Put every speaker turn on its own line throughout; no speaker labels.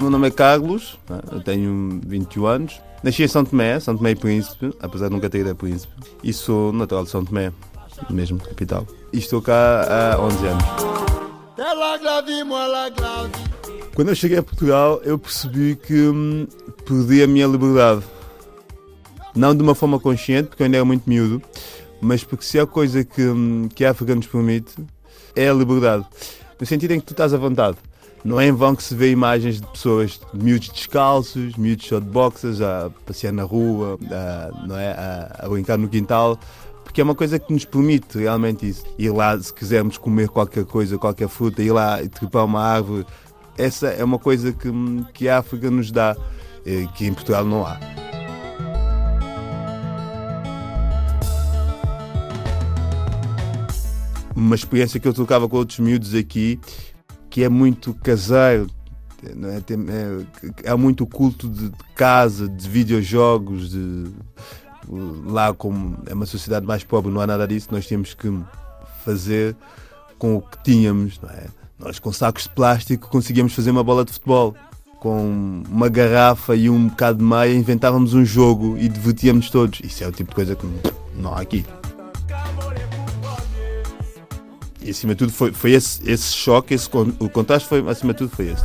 Meu nome é Carlos, eu tenho 21 anos. Nasci em São Tomé, São Tomé e Príncipe, apesar de nunca ter ido a Príncipe. E sou natural de São Tomé, mesmo capital. E estou cá há 11 anos. Quando eu cheguei a Portugal, eu percebi que hum, perdi a minha liberdade. Não de uma forma consciente, porque eu ainda era muito miúdo, mas porque se há coisa que, hum, que a África nos permite, é a liberdade. No sentido em que tu estás à vontade. Não é em vão que se vê imagens de pessoas, de miúdos descalços, miúdos só de boxers, a passear na rua, a, não é? a, a brincar no quintal, porque é uma coisa que nos permite realmente isso. Ir lá, se quisermos comer qualquer coisa, qualquer fruta, ir lá e trepar uma árvore, essa é uma coisa que, que a África nos dá, eh, que em Portugal não há. Uma experiência que eu trocava com outros miúdos aqui que é muito caseiro. É? Tem, é, há muito culto de casa, de videojogos, de, lá como é uma sociedade mais pobre, não há nada disso, nós temos que fazer com o que tínhamos, é? Nós com sacos de plástico conseguíamos fazer uma bola de futebol. Com uma garrafa e um bocado de meia inventávamos um jogo e divertíamos todos. Isso é o tipo de coisa que não há aqui. E acima de tudo foi, foi esse, esse choque, esse, o contraste foi, acima de tudo foi esse.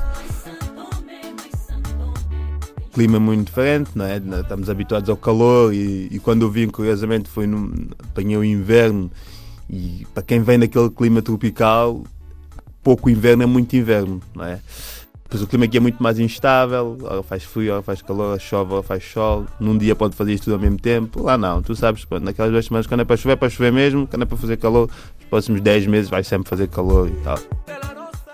Clima muito diferente, não é? Estamos habituados ao calor e, e quando eu vim, curiosamente, foi num, apanhei o inverno e para quem vem daquele clima tropical, pouco inverno é muito inverno, não é? Pois o clima aqui é muito mais instável, ora faz frio, ora faz calor, ora chove, ora faz sol. Num dia pode fazer isto tudo ao mesmo tempo. Lá não, tu sabes, pô, naquelas duas semanas, quando é para chover, é para chover mesmo, quando é para fazer calor, os próximos 10 meses vai sempre fazer calor e tal.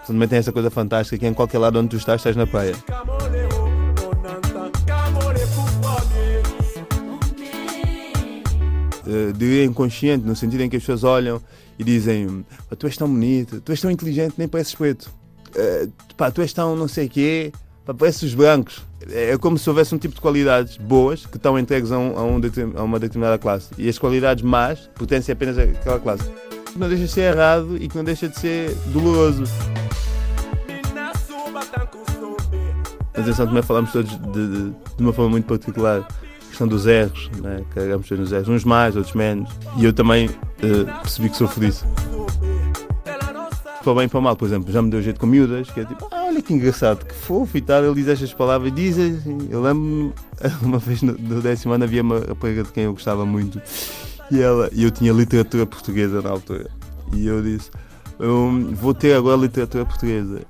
Também tem essa coisa fantástica que em qualquer lado onde tu estás, estás na praia. Uh, diria inconsciente, no sentido em que as pessoas olham e dizem: Tu és tão bonito, tu és tão inteligente, nem pareces preto uh, pá, tu és tão não sei quê, pá, pareces os brancos. É como se houvesse um tipo de qualidades boas que estão entregues a, um, a, um, a uma determinada classe e as qualidades más pertencem apenas àquela classe. Que não deixa de ser errado e que não deixa de ser doloroso. São Tomé falamos todos de, de, de uma forma muito particular questão dos erros, né? carregamos todos nos erros, uns mais, outros menos. E eu também uh, percebi que sofro disso para bem e para mal, por exemplo, já me deu jeito com miúdas, que é tipo, ah, olha que engraçado, que fofo e tal, ele diz estas palavras, diz, eu lembro-me, uma vez no, no décimo ano havia uma rapariga de quem eu gostava muito, e ela, e eu tinha literatura portuguesa na altura, e eu disse, eu vou ter agora literatura portuguesa.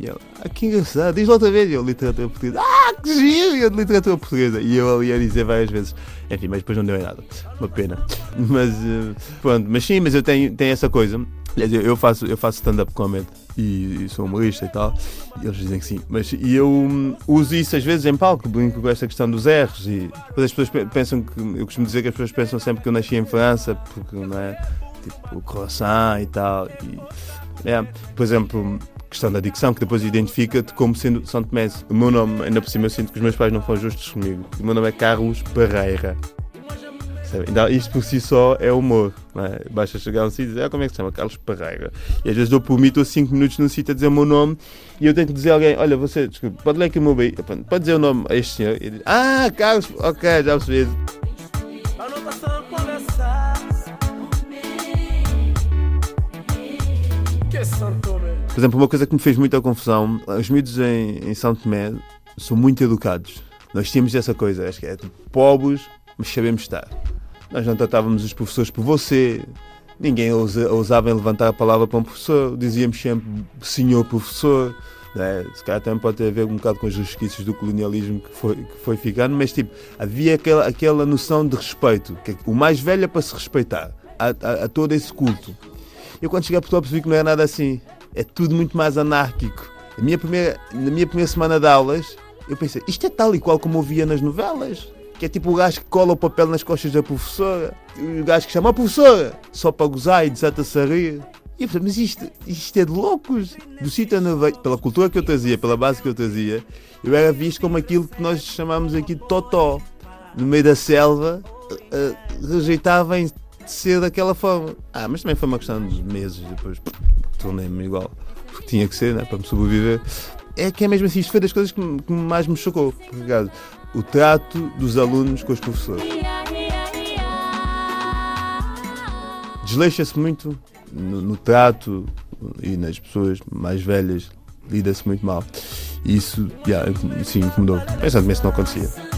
E ela, ah, que engraçado, diz outra vez, eu, literatura portuguesa, ah, que giro, de literatura portuguesa, e eu ali a dizer várias vezes, enfim, mas depois não deu em nada, uma pena, mas, uh, pronto, mas sim, mas eu tenho, tenho essa coisa, eu faço, eu faço stand-up comedy e, e, sou humorista e tal. E eles dizem que sim. Mas e eu hum, uso isso às vezes em palco, brinco com esta questão dos erros. E depois as pessoas pensam que. Eu costumo dizer que as pessoas pensam sempre que eu nasci em França, porque não é? Tipo, croissant e tal. E, é, por exemplo, questão da dicção, que depois identifica-te como sendo São Tomé. O meu nome, ainda por cima, eu sinto que os meus pais não foram justos comigo. O meu nome é Carlos Pereira. Isto por si só é humor. É? Basta chegar a um sítio e dizer ah, como é que se chama? Carlos Parreira. E às vezes dou por mim, estou 5 minutos num sítio a dizer o meu nome e eu tenho que dizer a alguém: Olha, você, desculpe, pode ler aqui o meu bem. Pode dizer o nome a este senhor. E diz, ah, Carlos, ok, já percebi. Por exemplo, uma coisa que me fez muita confusão: os miúdos em, em São Tomé são muito educados. Nós tínhamos essa coisa, acho que é tipo, pobres, mas sabemos estar. Nós não tratávamos os professores por você, ninguém ousava em levantar a palavra para um professor, dizíamos sempre senhor professor. Né? Se calhar também pode ter a ver um bocado com os resquícios do colonialismo que foi, que foi ficando, mas tipo, havia aquela, aquela noção de respeito, que o mais velho é para se respeitar, a, a, a todo esse culto. Eu quando cheguei a Portugal percebi que não é nada assim, é tudo muito mais anárquico. A minha primeira, na minha primeira semana de aulas, eu pensei, isto é tal e qual como eu via nas novelas que é tipo o gajo que cola o papel nas costas da professora, o gajo que chama a professora, só para gozar e desata-se a rir. E eu mas isto, isto é de loucos. Do sítio onde eu pela cultura que eu trazia, pela base que eu trazia, eu era visto como aquilo que nós chamamos aqui de totó. No meio da selva, uh, rejeitava em ser daquela forma. Ah, mas também foi uma questão de meses, depois tornei-me igual, porque tinha que ser, né, para me sobreviver. É que é mesmo assim, isto foi das coisas que, que mais me chocou, por o trato dos alunos com os professores. Desleixa-se muito no, no trato e nas pessoas mais velhas, lida-se muito mal. Isso, yeah, sim, incomodou. Pensando se não acontecia.